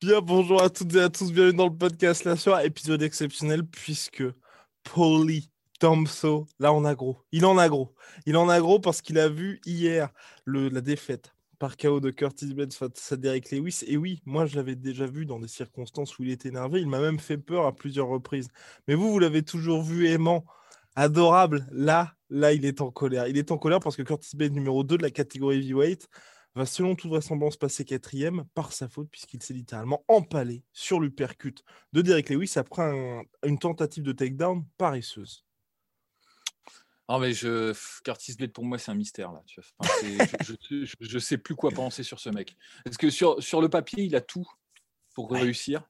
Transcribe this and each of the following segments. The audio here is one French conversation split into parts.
Bien, bonjour à toutes et à tous, bienvenue dans le podcast La Soirée, épisode exceptionnel puisque Paulie Thompson, là on a gros, il en a gros, il en a gros parce qu'il a vu hier la défaite par KO de Curtis Blades face à Derek Lewis. Et oui, moi je l'avais déjà vu dans des circonstances où il était énervé, il m'a même fait peur à plusieurs reprises. Mais vous, vous l'avez toujours vu aimant, adorable. Là, là, il est en colère. Il est en colère parce que Curtis Blades, numéro 2 de la catégorie heavyweight, va selon toute vraisemblance passer quatrième par sa faute puisqu'il s'est littéralement empalé sur l'uppercut de Derek Lewis après un- une tentative de takedown paresseuse. Non, mais je... Curtis Blade, pour moi, c'est un mystère. Là, tu vois. Enfin, c'est- je, je, je- je sais plus quoi penser sur ce mec. Parce que sur, sur le papier, il a tout pour réussir.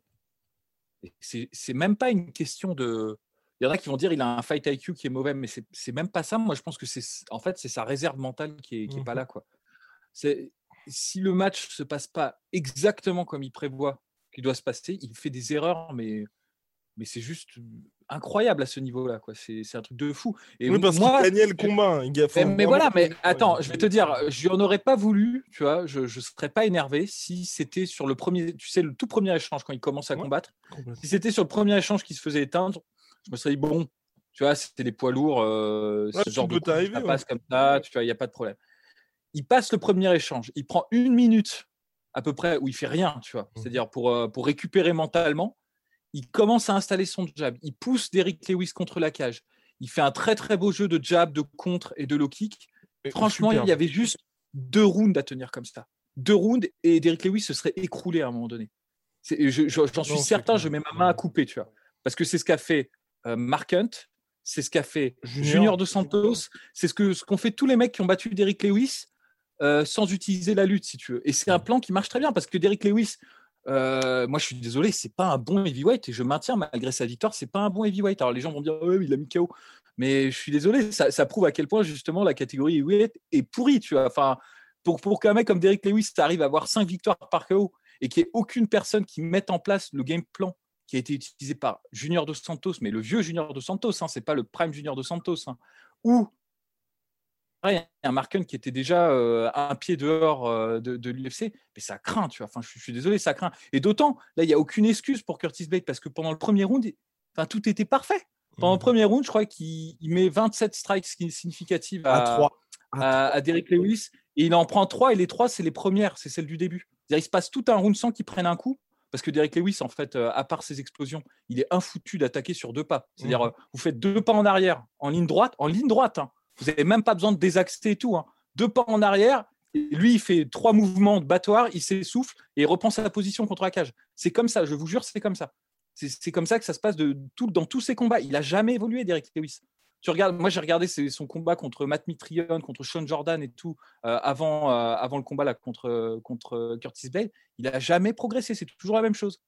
Et C'est même pas une question de. Il y en a qui vont dire il a un fight IQ qui est mauvais, mais c'est même pas ça. Moi, je pense que c'est en fait c'est sa réserve mentale qui est, qui est pas Mhm. là. Quoi. C'est si le match se passe pas exactement comme il prévoit qu'il doit se passer, il fait des erreurs, mais mais c'est juste incroyable à ce niveau-là. quoi. C'est c'est un truc de fou. Et oui, parce moi, qu'il gagnait le combat. hein. Il mais, mais voilà, mais attends, je vais te dire, je n'en aurais pas voulu, tu vois, je ne serais pas énervé si c'était sur le premier, tu sais, le tout premier échange quand il commence à Ouais. combattre. Si c'était sur le premier échange qui se faisait éteindre, je me serais dit, bon, tu vois, c'était des poids lourds, euh, Ouais, ce genre de coup, ça ouais. passe comme ça, tu vois, il n'y a pas de problème. Il passe le premier échange, il prend une minute à peu près où il fait rien, tu vois, Mhm. c'est-à-dire pour, euh, pour récupérer mentalement. Il commence à installer son jab, il pousse Derrick Lewis contre la cage. Il fait un très très beau jeu de jab, de contre et de low kick. Franchement, il y avait juste deux rounds à tenir comme ça. Deux rounds et Derrick Lewis se serait écroulé à un moment donné. Je- J'en suis certain, je mets ma main à couper, tu vois. Parce que c'est ce qu'a fait euh, Mark Hunt, c'est ce qu'a fait Junior. Junior, de Santos, c'est ce qu'ont fait tous les mecs qui ont battu Derrick Lewis euh, sans utiliser la lutte, si tu veux. Et c'est un plan qui marche très bien parce que Derrick Lewis, euh, moi je suis désolé, c'est pas un bon heavyweight et je maintiens malgré sa victoire, c'est pas un bon heavyweight. Alors les gens vont dire, ouais, il a mis KO. Mais je suis désolé, ça, prouve à quel point justement la catégorie heavyweight est pourrie, tu vois. Enfin, pour, pour qu'un mec comme Derrick Lewis arrive à avoir 5 victoires par KO et qu'il n'y ait aucune personne qui mette en place le game plan qui a été utilisé par Junior dos Santos, mais le vieux Junior dos Santos, hein, c'est pas le prime Junior dos Santos, hein, ou pareil, un Mark Hunt qui était déjà euh, un pied dehors euh, de, de l'UFC, mais ça craint, tu vois. Enfin, je, suis- je suis désolé, ça craint. Et d'autant, là, il n'y a aucune excuse pour Curtis Blade parce que pendant le premier round, il- enfin, tout était parfait. Pendant le Mhm. premier round, je crois qu'il il met 27 strikes signi- significatives à, à 3. à, à Derrick Lewis et il en prend trois et les trois c'est les premières, c'est celles du début. Il se passe tout un round sans qu'il prenne un coup parce que Derrick Lewis en fait, euh, à part ses explosions, il est infoutu d'attaquer sur deux pas. C'est-à-dire, Mhm. euh, vous faites deux pas en arrière, en ligne droite, en ligne droite. hein. Vous n'avez même pas besoin de désaxer et tout. hein. Deux pas en arrière. lui, il fait trois mouvements de battoir, il s'essouffle et il reprend sa position contre la cage. C'est comme ça, je vous jure, c'est comme ça. C'est comme ça que ça se passe de, tout, dans tous ses combats. Il a jamais évolué, Derrick Lewis. Tu regardes, moi j'ai regardé son combat contre Matt Mitrione, contre Sean Jordan et tout euh, avant, euh, avant le combat là contre, contre Curtis Blade. Il a jamais progressé, c'est toujours la même chose.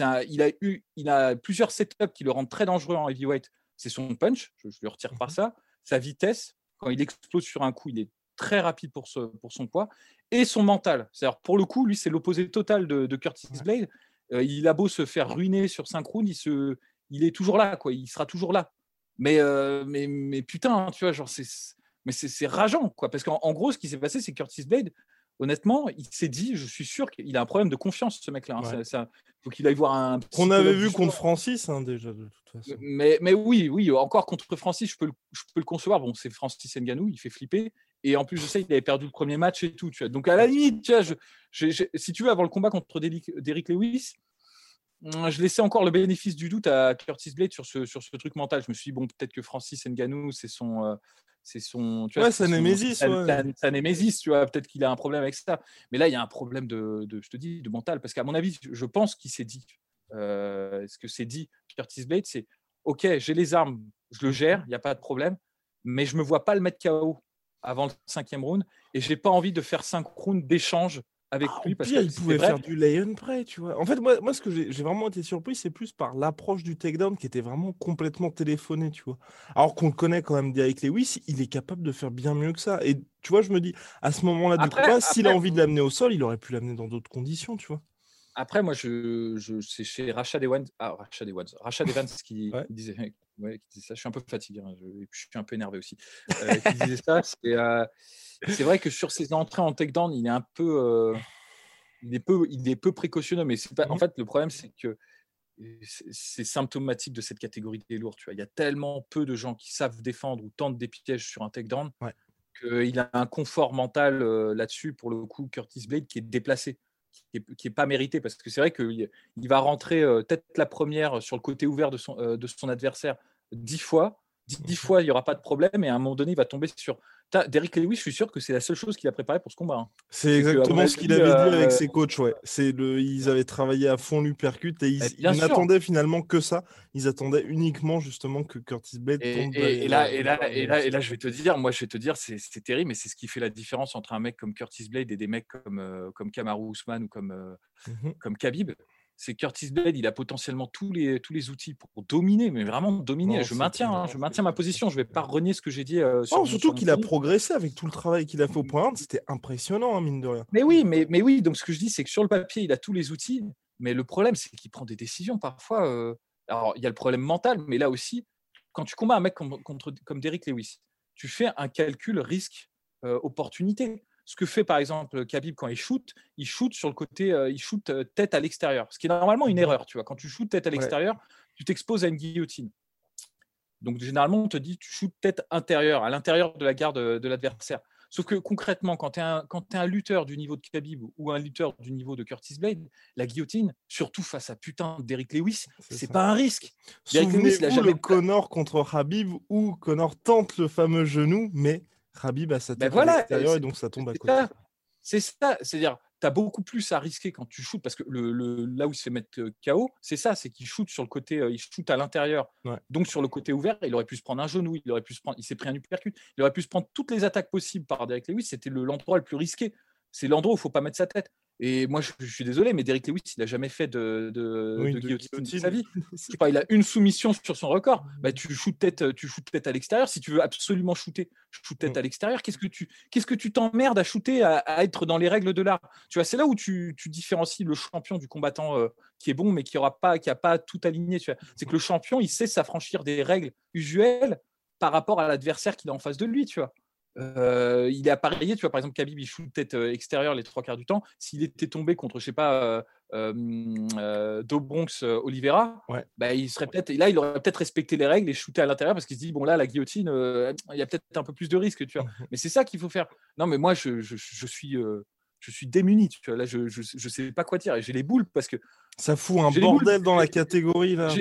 Un- il a eu, il a plusieurs setups qui le rendent très dangereux en heavyweight. C'est son punch, je, je le retire par ça, sa vitesse. Quand il explose sur un coup, il est très rapide pour, ce, pour son poids et son mental. C'est-à-dire pour le coup, lui c'est l'opposé total de, de Curtis. Blade. Euh, il a beau se faire ruiner sur 5 rounds, il, se, il est toujours là, quoi. Il sera toujours là. Mais, euh, mais, mais putain, hein, tu vois, genre, c'est, mais c'est, c'est rageant, quoi. Parce qu'en en gros, ce qui s'est passé, c'est que Curtis Blade, honnêtement, il s'est dit, je suis sûr qu'il a un problème de confiance, ce mec-là. hein. Ouais. Ça- ça- faut qu'il aille voir un. Qu'on avait vu contre. Francis, hein, déjà, de toute façon. Mais, mais oui, oui, encore contre Francis, je peux le, je peux le concevoir. Bon, c'est Francis Ngannou, il fait flipper. Et en plus, je sais, il avait perdu le premier match et tout. Tu vois. Donc, à la limite, tu vois, je, je- je- si tu veux, avant le combat contre Derrick Lewis, je laissais encore le bénéfice du doute à Curtis Blade sur ce, sur ce truc mental. Je me suis dit, bon, peut-être que Francis Ngannou, c'est son. Euh, c'est son. Tu vois, ouais, sa némésis. Sa, némésis, tu vois. Peut-être qu'il a un problème avec ça. Mais là, il y a un problème de, de je te dis, de mental. Parce qu'à mon avis, je pense qu'il s'est dit. Euh, ce que c'est dit Curtis Blade, c'est OK, j'ai les armes, je le gère, il n'y a pas de problème. Mais je ne me vois pas le mettre KO avant le cinquième round. Et je n'ai pas envie de faire cinq rounds d'échange avec ah, lui. Parce pire, il pouvait faire du lay-on près, tu vois. En fait, moi, moi ce que j'ai vraiment été surpris, c'est plus par l'approche du takedown qui était vraiment complètement téléphoné, tu vois. Alors qu'on le connaît quand même avec Lewis, il est capable de faire bien mieux que ça. Et tu vois, je me dis, à ce moment-là du combat, s'il a envie de l'amener au sol, il aurait pu l'amener dans d'autres conditions, tu vois. Après, moi, je, je c'est chez Rachad Evans, ah, Rachad Evans, Rachad Evans qui, disait, ouais, qui, disait, ça. Je suis un peu fatigué, hein, je, je, suis un peu énervé aussi. Euh, qui disait ça. C'est, euh, c'est vrai que sur ses entrées en takedown, il est un peu, euh, il est peu, il est peu précautionneux. Mais c'est pas, en fait, le problème, c'est que c'est symptomatique de cette catégorie des lourds. Tu vois, il y a tellement peu de gens qui savent défendre ou tentent des pièges sur un takedown ouais. qu'il a un confort mental là-dessus. Pour le coup, Curtis Blade qui est déplacé, qui n'est pas mérité parce que c'est vrai qu'il il va rentrer euh, peut-être la première sur le côté ouvert de son, de son adversaire dix fois dix, fois, il n'y aura pas de problème, et à un moment donné, il va tomber sur. Derrick Lewis, je suis sûr que c'est la seule chose qu'il a préparée pour ce combat. Hein. C'est exactement ce qu'il avait dit avec euh, ses coachs. Ouais. C'est le, ils avaient travaillé à fond l'uppercut et ils, ils n'attendaient finalement que ça. Ils attendaient uniquement justement que Curtis Blade tombe. Et, là, et, là, et, là, et là, je vais te dire, moi, je vais te dire, c'est, terrible, mais c'est ce qui fait la différence entre un mec comme Curtis Blade et des mecs comme, euh, comme Kamaru Usman ou comme, euh, mmh comme Khabib c'est Curtis Blade, il a potentiellement tous les, tous les outils pour dominer, mais vraiment dominer. je maintiens, hein, je maintiens ma position. Je ne vais pas renier ce que j'ai dit. Euh, sur, surtout qu'il a progressé avec tout le travail qu'il a fait au point C'était impressionnant, hein, mine de rien. Mais oui, mais, mais oui. Donc ce que je dis, c'est que sur le papier, il a tous les outils, mais le problème, c'est qu'il prend des décisions parfois. Euh, alors il y a le problème mental, mais là aussi, quand tu combats un mec comme, contre, comme Derrick Lewis, tu fais un calcul risque-opportunité. Euh, ce que fait par exemple Khabib quand il shoot, il shoot sur le côté, euh, il shoot euh, tête à l'extérieur, ce qui est normalement une mmh. erreur. Tu vois, quand tu shootes tête à l'extérieur, tu t'exposes à une guillotine. Donc généralement, on te dit tu shootes tête intérieure, à l'intérieur de la garde de, l'adversaire. Sauf que concrètement, quand tu es, es, un lutteur du niveau de Khabib ou un lutteur du niveau de Curtis Blade, la guillotine, surtout face à putain d'Eric Lewis, c'est pas un risque. Souvenez-vous le Connor contre Khabib où Connor tente le fameux genou, mais Khabib a sa tête à l'extérieur et donc ça tombe à côté. C'est ça, c'est-à-dire, tu as beaucoup plus à risquer quand tu shootes parce que le, là où il se fait mettre euh, KO, c'est ça, c'est qu'il shoot sur le côté, euh, il shoot à l'intérieur. Donc sur le côté ouvert, il aurait pu se prendre un genou, il aurait pu se prendre, il s'est pris un uppercut, il aurait pu se prendre toutes les attaques possibles par Derek Lewis. C'était l'endroit le plus risqué. C'est l'endroit où il faut pas mettre sa tête. Et moi, je, suis désolé, mais Derek Lewis, il n'a jamais fait de, de, guillotine de sa vie. je pas, il a une soumission sur son record. Bah, tu shootes tête, tu shootes tête à l'extérieur. Si tu veux absolument shooter, shoot tête mm. à l'extérieur. Qu'est-ce que tu, qu'est-ce que tu t'emmerdes à shooter, à, être dans les règles de l'art? Tu vois, c'est là où tu, tu, différencies le champion du combattant euh, qui est bon, mais qui aura pas, qui a pas tout aligné. Tu vois, c'est que le champion, il sait s'affranchir des règles usuelles par rapport à l'adversaire qu'il a en face de lui. Tu vois. Euh, il est appareillé, tu vois, par exemple, Khabib, il shoot tête euh, extérieure les trois quarts du temps. S'il était tombé contre, je sais pas, euh, euh Dobronx Oliveira, bah, il serait peut-être, là, il aurait peut-être respecté les règles et shooté à l'intérieur parce qu'il se dit, bon, là, la guillotine, il y a peut-être un peu plus de risque, tu vois. mais c'est ça qu'il faut faire. Non, mais moi, je, je, je suis. je suis démuni, tu vois. Là, je, je, sais pas quoi dire. Et j'ai les boules parce que. Ça fout un bordel dans la catégorie, là.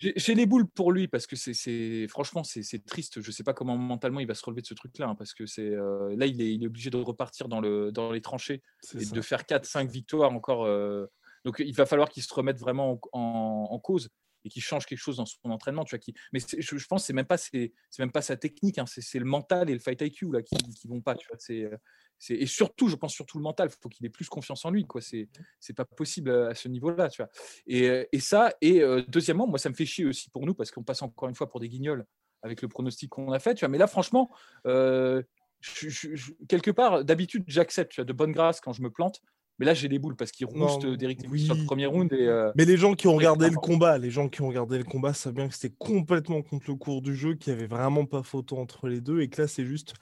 J'ai les boules pour lui parce que c'est franchement c'est triste. Je sais pas comment mentalement il va se relever de ce truc-là hein, parce que c'est euh, là il est, il est, obligé de repartir dans, le, dans les tranchées et de faire 4-5 victoires encore. Euh, donc il va falloir qu'il se remette vraiment en, en, cause et qu'il change quelque chose dans son entraînement. Tu vois, qui, mais je, je, pense c'est même pas c'est même pas sa technique, hein, c'est le mental et le fight IQ là qui, qui vont pas. Tu vois, c'est et surtout, je pense surtout le mental. Il faut qu'il ait plus confiance en lui. Quoi. C'est, c'est pas possible à ce niveau-là, tu vois. Et, et ça. Et euh, deuxièmement, moi, ça me fait chier aussi pour nous parce qu'on passe encore une fois pour des guignols avec le pronostic qu'on a fait. Tu vois. Mais là, franchement, euh, quelque part, d'habitude, j'accepte. De bonne grâce quand je me plante. Mais là, j'ai des boules parce qu'il rouste d'Eric oui. sur le premier round. Et, euh, mais les gens qui ont regardé le combat, les gens qui ont regardé le combat savent bien que c'était complètement contre le cours du jeu, qu'il n'y avait vraiment pas photo entre les deux, et que là, c'est juste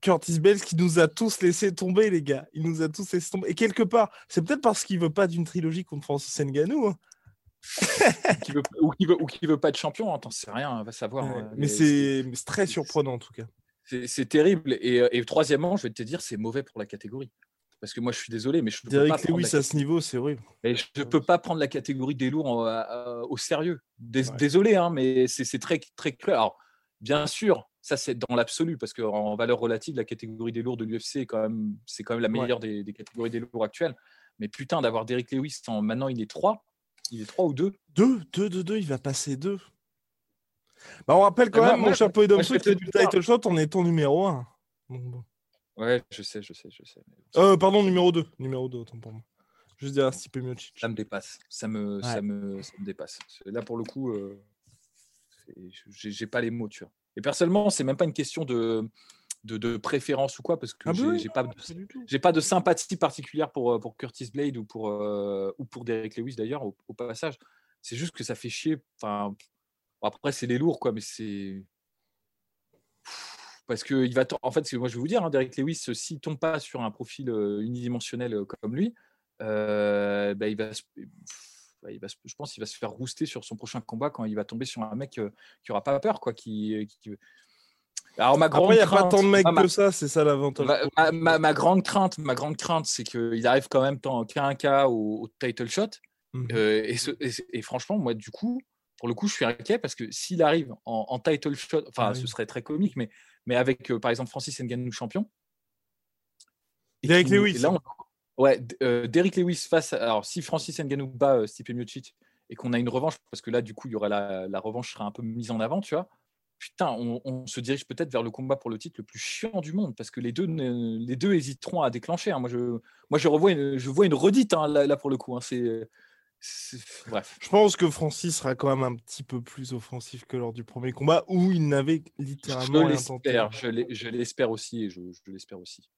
Curtis Bells qui nous a tous laissé tomber, les gars. Il nous a tous laissé tomber. Et quelque part, c'est peut-être parce qu'il veut pas d'une trilogie contre Francis Ngannou. Hein. veut, ou qui veut, veut, veut pas être champion, hein, t'en sais rien, on va savoir. Hein. mais, c'est très surprenant en tout cas. C'est terrible. Et, euh, et, troisièmement, je vais te dire, c'est mauvais pour la catégorie. parce que moi je suis désolé, mais je peux Derek pas prendre Lewis la à ce niveau, c'est horrible. mais je ne peux pas prendre la catégorie des lourds en- à- à- au sérieux. Dés- Ouais. Désolé, hein, mais c'est très, très cruel. Alors, bien sûr, ça c'est dans l'absolu, parce qu'en valeur relative, la catégorie des lourds de l'UFC est quand même, c'est quand même la Ouais. meilleure des, des catégories des lourds actuelles. Mais putain, d'avoir Derrick Lewis, en, maintenant il est 3, il est 3 ou 2. Deux, deux, deux, deux, il va passer deux. Bah, on rappelle quand Moi- même, moi, mon cher moi, Polydomso, je vais qui te du title shot en étant numéro 1. Ouais, je sais, je sais, je sais. Euh, pardon, numéro 2. Numéro 2, autant pour moi. Juste derrière Stipe Miocic. Ça me dépasse. Ça me, ça Ouais. me, ça me dépasse. Là, pour le coup, euh, j'ai pas les mots, tu vois. Et personnellement, c'est même pas une question de, de, de préférence ou quoi, parce que Ah bah j'ai oui, pas, de- pas de sympathie particulière pour, euh, pour Curtis Blade ou pour, euh, ou pour Derek Lewis d'ailleurs, au, au passage. C'est juste que ça fait chier. Enfin, après, c'est les lourds, quoi, mais c'est. Parce que il va. En fait, moi, je vais vous dire, hein, Derek Lewis, euh, s'il tombe pas sur un profil unidimensionnel comme lui, euh, bah, il va. Il va se- je pense qu'il va se faire rouster sur son prochain combat quand il va tomber sur un mec euh, qui aura pas peur, quoi. Qui, qui- Alors, ma grande Après, il n'y a pas tant de mecs ah, ma- que ça, c'est ça l'avantage. Ma, ma- grande crainte, ma grande crainte, c'est qu'il arrive quand même tant qu'à un cas au, au title shot. Mhm. Euh, et, ce- et- et franchement, moi, du coup, pour le coup, je suis inquiet parce que s'il arrive en, en title shot, enfin, Ah ce oui. serait très comique, mais, mais avec, euh, par exemple, Francis Ngannou champion. et Derek Lewis. là, on- ouais, euh, Derrick Lewis face. à- alors, si Francis Ngannou bat euh, Stipe Miocic et qu'on a une revanche, parce que là, du coup, il y aura la, la revanche sera un peu mise en avant, tu vois. Putain, on, on se dirige peut-être vers le combat pour le titre le plus chiant du monde parce que les deux, ne- les deux hésiteront à déclencher. hein. Moi, je, moi, je revois, une, je vois une redite hein, là, là, pour le coup. hein. C'est, c'est- bref. Je pense que Francis sera quand même un petit peu plus offensif que lors du premier combat où il n'avait Je littéralement rien tenté. je je l'espère aussi, et je, je l'espère aussi.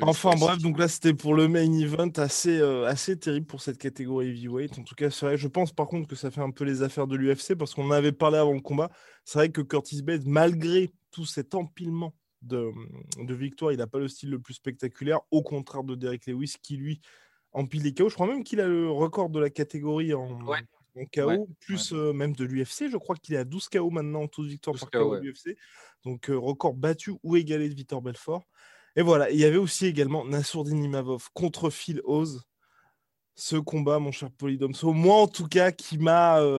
Enfin bref, donc là c'était pour le main event assez, euh, assez terrible pour cette catégorie heavyweight. En tout cas, c'est vrai, je pense par contre que ça fait un peu les affaires de l'UFC parce qu'on en avait parlé avant le combat. C'est vrai que Curtis Blade, malgré tout cet empilement de, de victoires, il n'a pas le style le plus spectaculaire, au contraire de Derek Lewis qui lui empile les KO. Je crois même qu'il a le record de la catégorie en, Ouais. en KO, Ouais, plus euh, même de l'UFC. Je crois qu'il est à 12 KO maintenant, 12 victoires 12 par KO, de l'UFC. Donc euh, record battu ou égalé de Vitor Belfort. Et voilà, il y avait aussi également Nassourdine Imavov contre Phil Oz. Ce combat, mon cher Polydomso, moi en tout cas, qui m'a euh,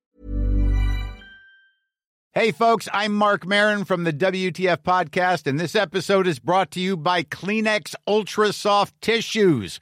Hey, folks, I'm Mark Marin from the WTF Podcast, and this episode is brought to you by Kleenex Ultra Soft Tissues,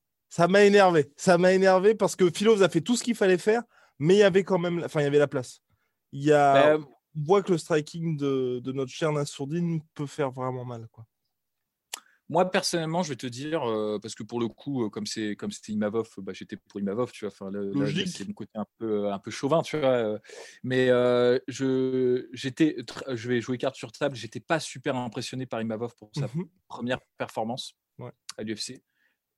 ça m'a énervé. Ça m'a énervé parce que Phil Oz a fait tout ce qu'il fallait faire, mais il y avait quand même, la- enfin il y avait la place. Il y a, Euh, on voit que le striking de, de notre cher Nassourdine peut faire vraiment mal. Quoi. Moi, personnellement, je vais te dire, euh, parce que pour le coup, euh, comme c'est comme c'était Imavov, bah, j'étais pour Imavov, tu vois. Enfin, c'est mon côté un peu, un peu chauvin, tu vois. euh, mais je, j'étais, je vais jouer carte sur table. J'étais pas super impressionné par Imavov pour sa Mhm. première performance Ouais. à l'UFC.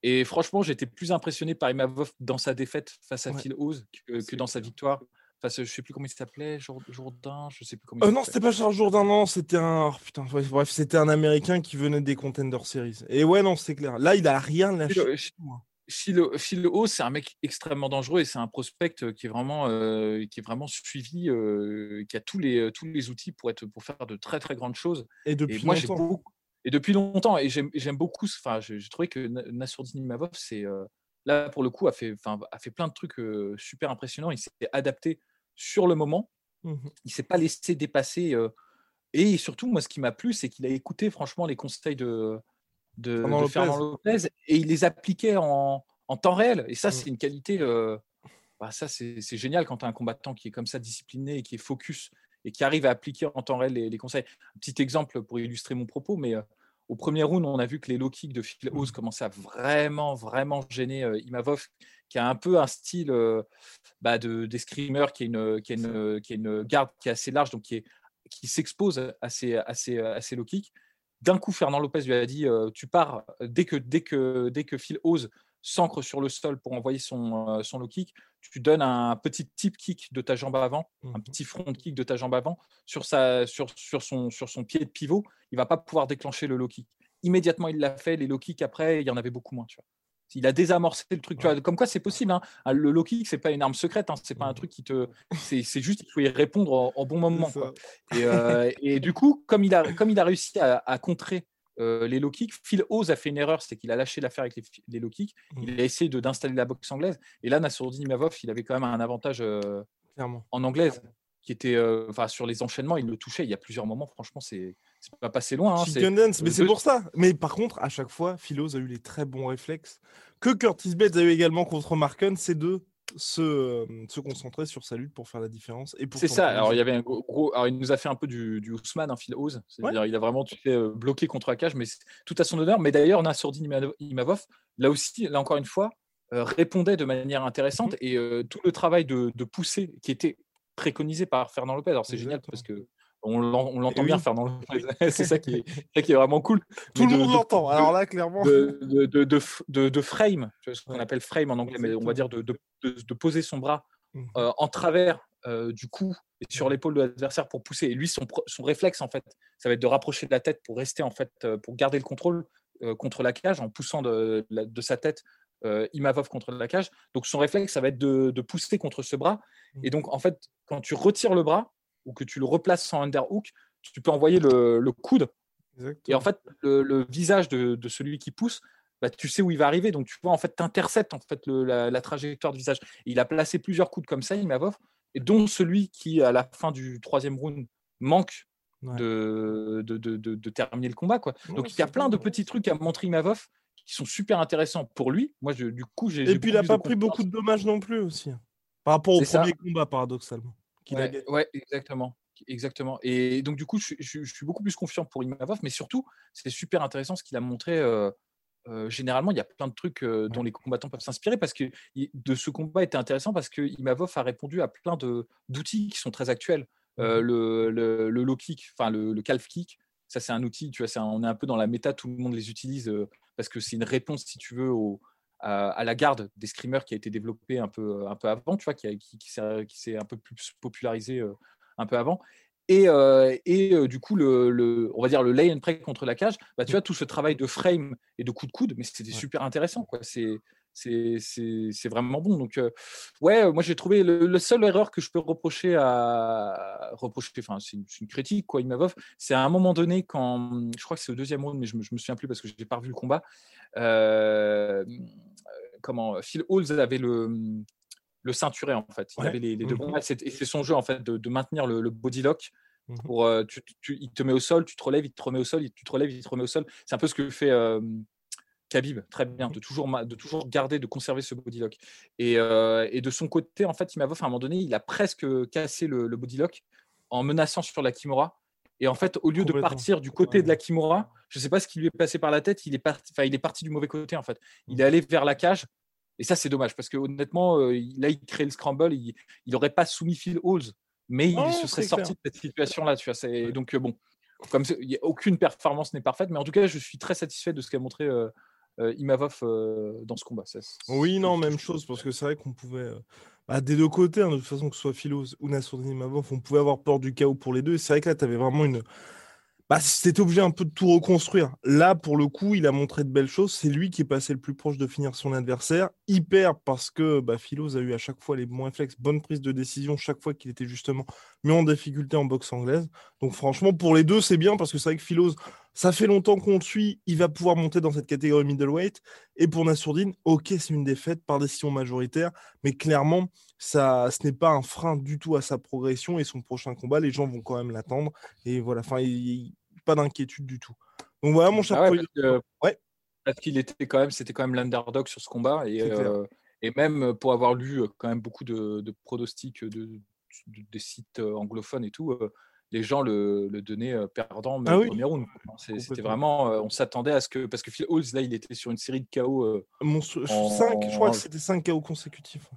Et franchement, j'étais plus impressionné par Imavov dans sa défaite face à Ouais. Phil Oz que, que C'est dans sa victoire. Face, je sais plus comment il s'appelait, Jourd- Jourdain, je sais plus comment. Euh, non, c'était pas Charles Jourdain, non, c'était un. oh, putain, bref, c'était un Américain qui venait des Contender Series. Et ouais, non, c'est clair. Là, il a rien lâché. Phil- c'est un mec extrêmement dangereux et c'est un prospect euh, qui est vraiment, euh, qui est vraiment suivi, euh, qui a tous les, tous les outils pour, être, pour faire de très très grandes choses. Et Et depuis moi, j'ai beaucoup, et depuis longtemps, et j'aime beaucoup, enfin, j'ai trouvé que Na- Nassourdine Imavov, c'est euh, là pour le coup, a fait, enfin, a fait plein de trucs euh, super impressionnants. Il s'est adapté sur le moment. Mhm. Il s'est pas laissé dépasser. euh, et surtout, moi, ce qui m'a plu, c'est qu'il a écouté franchement les conseils de, de, Fernand de Lopez. Fernand Lopez et il les appliquait en, en temps réel. Et ça, Mm. c'est une qualité. bah, ça, c'est c'est génial quand tu as un combattant qui est comme ça discipliné et qui est focus et qui arrive à appliquer en temps réel les, les conseils. Un petit exemple pour illustrer mon propos, mais euh, au premier round, on a vu que les low kicks de Phil Oz commençaient à vraiment, vraiment gêner euh, Imavov, qui a un peu un style euh, bah, de d'escrimeur, qui, a une- qui, a une- qui a une garde qui est assez large, donc qui, est- qui s'expose à ces, à ces- à ces low kicks. d'un coup, Fernand Lopez lui a dit Tu pars dès que, dès que, dès que Phil ose s'ancre sur le sol pour envoyer son, son low kick, tu donnes un petit tip kick de ta jambe avant, un Mhm. petit front kick de ta jambe avant sur, sa, sur, sur, son, sur son pied de pivot. Il va pas pouvoir déclencher le low kick. Immédiatement, il l'a fait. Les low kicks, après, il y en avait beaucoup moins. Tu vois. Il a désamorcé le truc. Tu vois, comme quoi, c'est possible. hein. Un- Le low kick, c'est pas une arme secrète. Hein. C'est pas un Mhm. truc qui te. C'est c'est juste qu'il faut y répondre en, en bon moment. Quoi. Et, euh, et du coup, comme il a, comme il a réussi à, à contrer euh, les low kicks, Phil Oz a fait une erreur, c'est qu'il a lâché l'affaire avec les, les low kicks. Mm. Il a essayé de- d'installer la boxe anglaise. Et là, Nassourdine Imavov, il avait quand même un avantage euh, Clairement. en anglaise qui était, euh, sur les enchaînements, il le touchait. Il y a plusieurs moments, franchement, c'est c'est pas passé loin. hein. C'est- Chicken dance, mais c'est deux- pour ça. Mais par contre, à chaque fois, Philos a eu les très bons réflexes que Curtis Bates a eu également contre Marken, c'est de se, euh, se concentrer sur sa lutte pour faire la différence. et pour C'est ça. Alors, il y avait un gros, gros- Alors, il nous a fait un peu du, du Ousmane, hein, Phil Oz. C'est-à-dire, il a vraiment sais, euh, bloqué contre la cage, mais c'est tout à son honneur. Mais d'ailleurs, Nassourdine Ima- Imavov, là aussi, là encore une fois, euh, répondait de manière intéressante Mhm. et euh, tout le travail de, de pousser qui était préconisé par Fernand Lopez. Alors, c'est génial parce que on l'en- on l'entend Et bien, oui. Fernand Lopez. c'est ça qui est, ça qui est vraiment cool. Tout Mais le de- monde de- l'entend. Alors là, clairement. de, de, de, frame, ce qu'on appelle frame en anglais, mais on va dire de, poser son bras Mhm. euh, en travers euh, du cou et sur l'épaule de l'adversaire pour pousser. Et lui, son, son réflexe, en fait, ça va être de rapprocher de la tête pour rester, en fait, euh, pour garder le contrôle euh, contre la cage en poussant de, de sa tête euh, Imavov contre la cage. Donc, son réflexe, ça va être de, de pousser contre ce bras. Et donc, en fait, quand tu retires le bras ou que tu le replaces sans underhook, tu peux envoyer le, le coude Exactement. et en fait, le, le visage de, de celui qui pousse, bah, tu sais où il va arriver. Donc, tu vois, en fait, tu interceptes en fait, le- la, la trajectoire du visage. Et il a placé plusieurs coups comme ça, Imavov, et dont celui qui, à la fin du troisième round, manque Ouais. de, de, de- de- de terminer le combat. Quoi. Ouais, Donc, il y a plein de petits trucs à montrer Imavov qui sont super intéressants pour lui. Moi, je- du coup, j'ai. Et puis, il n'a pas pris beaucoup de dommages non plus aussi. hein. Par rapport au ça. premier combat, paradoxalement. Qu'il a Ouais, gagné. ouais, exactement. Exactement. Et donc, du coup, je, suis- je suis- je suis beaucoup plus confiant pour Imavov, mais surtout, c'est super intéressant ce qu'il a montré. euh, euh, généralement, il y a plein de trucs euh, dont les combattants peuvent s'inspirer parce que de ce combat était intéressant parce que Imavov a répondu à plein d'outils qui sont très actuels. Euh, le, le, le low kick, enfin le, le calf kick, ça c'est un outil, tu vois, un- on est un peu dans la méta, tout le monde les utilise parce que c'est une réponse, si tu veux, au, à, à la garde des screamers qui a été développée un peu, un peu avant, tu vois, qui, a- qui, qui s'est qui s'est un peu plus popularisé euh, un peu avant. Et, euh, et euh, du coup, le, le- on va dire le lay and pray contre la cage, bah, tu vois, tout ce travail de frame et de coup de coude, mais c'était Ouais. super intéressant. quoi. C'est c'est- c'est c'est vraiment bon. Donc, euh, ouais, moi j'ai trouvé le, le seule erreur que je peux reprocher à reprocher, enfin, c'est une, critique, quoi, Imavov, c'est à un moment donné, quand je crois que c'est au deuxième round, mais je me, je me souviens plus parce que je n'ai pas revu le combat. Euh, comment Phil Halls avait le, le ceinturé en fait. Il Ouais. avait les, les deux Mhm. bras. C'est- Et c'est son jeu en fait de, de maintenir le, le body lock. Mhm. Pour, euh, tu, tu- il te met au sol, tu te relèves, il te remet au sol, il- tu te relèves, il te remet au sol. C'est un peu ce que fait euh, Khabib, très bien, de toujours, de toujours garder, de conserver ce body lock. Et, euh, et de son côté, en fait, Imavov, à un moment donné, il a presque cassé le, le body lock en menaçant sur la Kimura. Et en fait, au lieu de partir du côté Ouais. de la Kimura, je ne sais pas ce qui lui est passé par la tête, il est parti, il est parti du mauvais côté en fait. Il Mhm. est allé vers la cage. Et ça, c'est dommage parce que honnêtement, euh, là, il crée le scramble. Il n'aurait pas soumis Phil Halls, mais il se serait sorti de cette situation-là. Tu vois, c'est- donc euh, bon, comme y a aucune performance n'est parfaite, mais en tout cas, je suis très satisfait de ce qu'a montré euh, Imavov dans ce combat. Oui, non, même chose, parce que c'est vrai qu'on pouvait, bah, des deux côtés, hein, de toute façon, que ce soit Philos ou Nassourdine Imavov, on pouvait avoir peur du chaos pour les deux. C'est vrai que là, tu avais vraiment une. Bah, c'était obligé un peu de tout reconstruire. Là, pour le coup, il a montré de belles choses. C'est lui qui est passé le plus proche de finir son adversaire. Hyper, parce que bah, Philos a eu à chaque fois les bons réflexes, bonne prise de décision, chaque fois qu'il était justement mis en difficulté en boxe anglaise. Donc, franchement, pour les deux, c'est bien, parce que c'est vrai que Philos, ça fait longtemps qu'on le suit. Il va pouvoir monter dans cette catégorie middleweight. Et pour Nassourdine, ok, c'est une défaite par décision majoritaire, mais clairement, ça, ce n'est pas un frein du tout à sa progression et son prochain combat. Les gens vont quand même l'attendre. Et voilà, enfin, pas d'inquiétude du tout. Donc voilà, mon cher Ah ouais, parce que- Ouais. Parce qu'il était quand même, c'était quand même l'underdog sur ce combat et, euh, et même pour avoir lu euh, quand même beaucoup de, de pronostics de, de- des sites euh, anglophones et tout, euh, les gens le, le donnaient euh, perdant mais Ah au oui. premier round. C'était vraiment, euh, on s'attendait à ce que parce que Phil Halls là, il était sur une série de KO euh, Mon, cinq, En- je crois que c'était 5 KO consécutifs.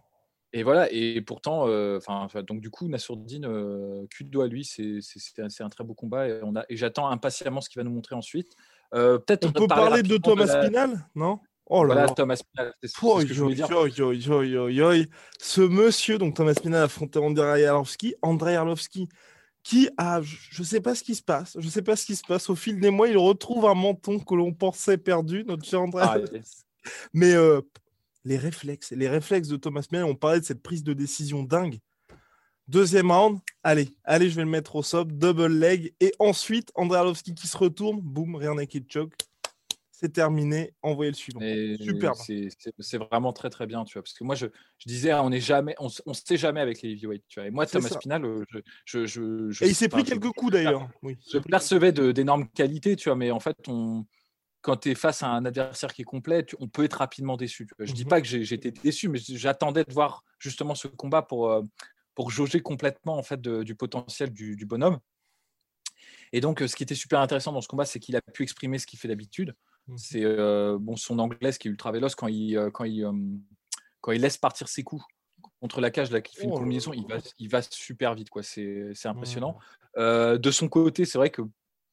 Et voilà, et pourtant, euh, enfin, donc du coup, Nassourdine, euh, cul de doigt à lui, c'est un, un très beau combat et, on a, et j'attends impatiemment ce qu'il va nous montrer ensuite. Euh, Peut-être On peut parler de Thomas Spinal, non? Oh là Voilà, là. Thomas Spinal, c'est Oi, ce que je voulais dire. oi, oi, oi. Ce monsieur, donc Thomas Spinal, a affronté Andrei Arlovski. Andrei Arlovski, qui a, je ne sais pas ce qui se passe, je sais pas ce qui se passe. Au fil des mois, il retrouve un menton que l'on pensait perdu, notre cher Andrei. Ah. Mais euh, les réflexes, les réflexes de Thomas Spinal, on parlait de cette prise de décision dingue. Deuxième round, allez, allez, je vais le mettre au sob, double leg, et ensuite Andrei Arlovski qui se retourne, boum, rien naked choke, c'est terminé, envoyez le suivant. C'est- vraiment très très bien, tu vois. Parce que moi, je, je disais, on n'est jamais, on, sait jamais avec les heavyweights, tu vois. Et moi, Thomas ça. Spinal, euh, je, je, je, je- Et il s'est pris je- quelques coups d'ailleurs. Oui. Je percevais d'énormes qualités, tu vois, mais en fait, on, quand tu es face à un adversaire qui est complet, tu- on peut être rapidement déçu. tu vois. Je dis Mhm. pas que j'ai- j'étais déçu, mais j'attendais de voir justement ce combat pour, euh, pour jauger complètement en fait de- du potentiel du, du bonhomme. Et donc, euh, ce qui était super intéressant dans ce combat, c'est qu'il a pu exprimer ce qu'il fait d'habitude. C'est euh, bon, son anglaise qui est ultra véloce quand il, euh, quand, il, euh, quand il laisse partir ses coups contre la cage, là, qui fait une Oh combinaison, il va, il va super vite. quoi. C'est c'est impressionnant. Euh, de son côté, c'est vrai que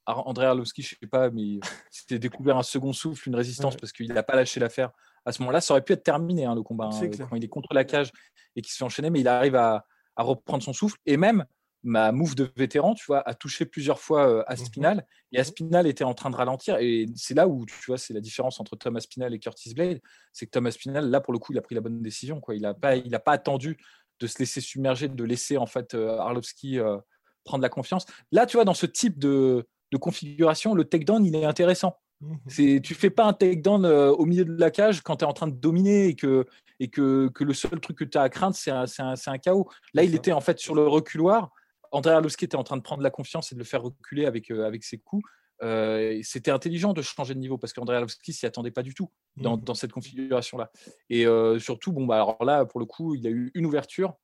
André Arlovski, je sais pas, mais il s'était découvert un second souffle, une résistance Ouais. parce qu'il n'a pas lâché l'affaire. À ce moment-là, ça aurait pu être terminé hein, le combat hein, quand il est contre la cage et qu'il se fait enchaîner, mais il arrive à, à reprendre son souffle et même ma move de vétéran, tu vois, a touché plusieurs fois euh, Aspinal et Mhm. Aspinal était en train de ralentir et c'est là où tu vois, c'est la différence entre Thomas Aspinal et Curtis Blade, c'est que Thomas Aspinal, là pour le coup, il a pris la bonne décision, quoi. Il n'a pas, il a pas attendu de se laisser submerger, de laisser en fait euh, Arlovski euh, prendre la confiance. Là, tu vois, dans ce type de, de configuration, le takedown, il est intéressant. Mhm. C'est, tu fais pas un takedown euh, au milieu de la cage quand tu es en train de dominer et que, et que, que le seul truc que tu as à craindre, c'est un, un, c'est un chaos. Là, il était en fait sur le reculoir. André Arlovski était en train de prendre la confiance et de le faire reculer avec, euh, avec ses coups. Euh, c'était intelligent de changer de niveau parce qu'André Arlovski s'y attendait pas du tout dans, Mhm. dans cette configuration-là. Et euh, surtout, bon, bah, alors là, pour le coup, il a eu une ouverture.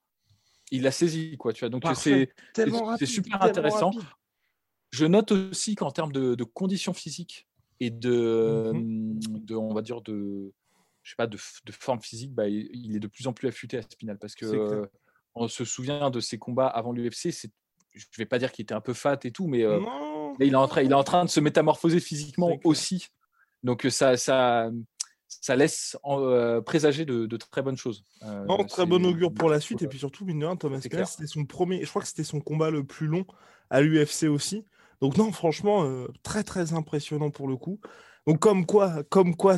Il l'a saisi, quoi. Tu vois. Donc, c'est, super intéressant. rapide. je note aussi qu'en termes de, de conditions physiques et de, Mhm. de, on va dire, de, je sais pas, de, forme physique, bah, il est de plus en plus affûté à Spinal parce que on se souvient de ses combats avant l'UFC. C'est, je vais pas dire qu'il était un peu fat et tout, mais euh, là, il est en train, il est en train de se métamorphoser physiquement aussi. Donc euh, ça, ça, ça laisse en- euh, présager de, de très bonnes choses. Euh, Non, très bon augure pour la suite. Et puis surtout, mine de rien, Thomas clair. c'était son premier. Je crois que c'était son combat le plus long à l'UFC aussi. Donc, non, franchement, très, très impressionnant pour le coup. Donc, comme quoi, comme quoi,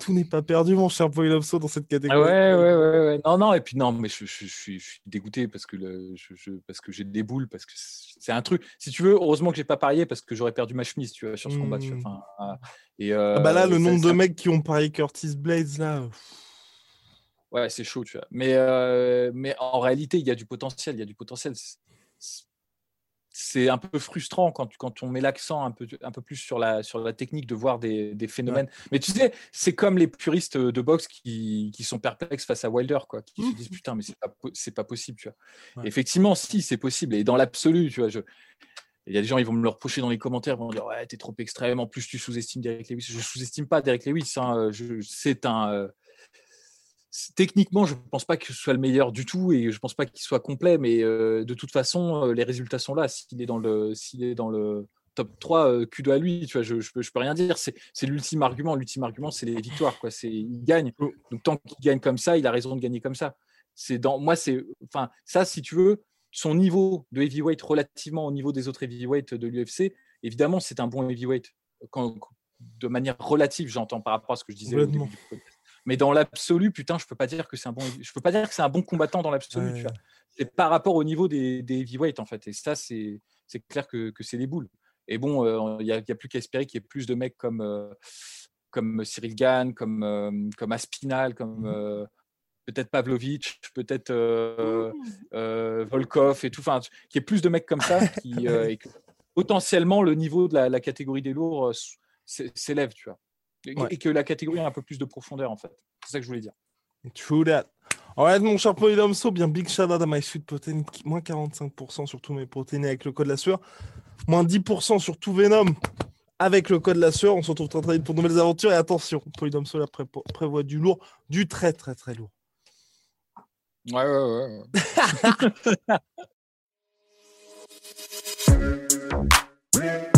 tout n'est pas perdu, mon cher Poilopso, dans cette Ah catégorie. ouais, ouais, ouais, ouais. Non, non, et puis non, mais je, je- je suis, je suis dégoûté parce que, le, je, je- parce que j'ai des boules, parce que c'est un truc. Si tu veux, heureusement que j'ai pas parié parce que j'aurais perdu ma chemise, tu vois, sur ce combat. Tu vois. Hmm. Enfin, ah, et, Ah bah là, euh, le nombre de mecs qui ont parié Curtis Blades, là. euh, Ouais, c'est chaud, tu vois. Mais, euh, mais en réalité, il y a du potentiel. Il y a du potentiel. C'est un peu frustrant quand, on met l'accent un peu, un peu plus sur la, sur la technique de voir des, des phénomènes. Mais tu sais, c'est comme les puristes de boxe qui, qui sont perplexes face à Wilder, quoi, qui se disent putain, mais c'est pas, c'est pas possible, tu vois. Mmh. Ouais. Effectivement, si, c'est possible. Et dans l'absolu, tu vois, je. Il y a des gens, ils vont me le reprocher dans les commentaires, ils vont me dire ouais, t'es trop extrême. En plus, tu sous-estimes Derek Lewis. Je sous-estime pas Derek Lewis. hein, C'est un, euh, techniquement, je ne pense pas que ce soit le meilleur du tout et je ne pense pas qu'il soit complet, mais euh, de toute façon, euh, les résultats sont là. S'il est dans le, s'il est dans le top 3, euh, que à lui, tu vois, je ne peux, rien dire. C'est, l'ultime argument. L'ultime argument, c'est les victoires. Quoi. C'est, il gagne. Donc, tant qu'il gagne comme ça, il a raison de gagner comme ça. C'est dans, moi, c'est, enfin, ça, si tu veux, son niveau de heavyweight relativement au niveau des autres heavyweights de l'UFC, évidemment, c'est un bon heavyweight. Quand, de manière relative, j'entends par rapport à ce que je disais au début Complètement. du podcast. Mais dans l'absolu, putain, je peux pas dire que c'est un bon, je peux pas dire que c'est un bon combattant dans l'absolu. Ouais. tu vois. C'est par rapport au niveau des, des heavyweights en fait. Et ça, c'est, c'est clair que, que c'est des boules. Et bon, euh, il n'y a, il y a plus qu'à espérer qu'il y ait plus de mecs comme, euh, comme Cyril Gann, comme, euh, comme Aspinal, comme euh, peut-être Pavlovich, peut-être euh, euh, Volkov et tout. Enfin, qu'il y ait plus de mecs comme ça qui, euh, et que potentiellement le niveau de la, la catégorie des lourds euh, s'élève, tu vois. Et, Ouais. et que la catégorie a un peu plus de profondeur en fait. C'est ça que je voulais dire. True that. Alright, mon cher Polydomso, bien big shout out à My Sweet Protein, moins 45% sur tous mes protéines avec le code la sueur, moins 10% sur tout Venom avec le code la sueur. On se retrouve très très vite pour de nouvelles aventures et attention, Polydomso là pré- prévoit du lourd, du très très très lourd. Ouais, ouais, ouais.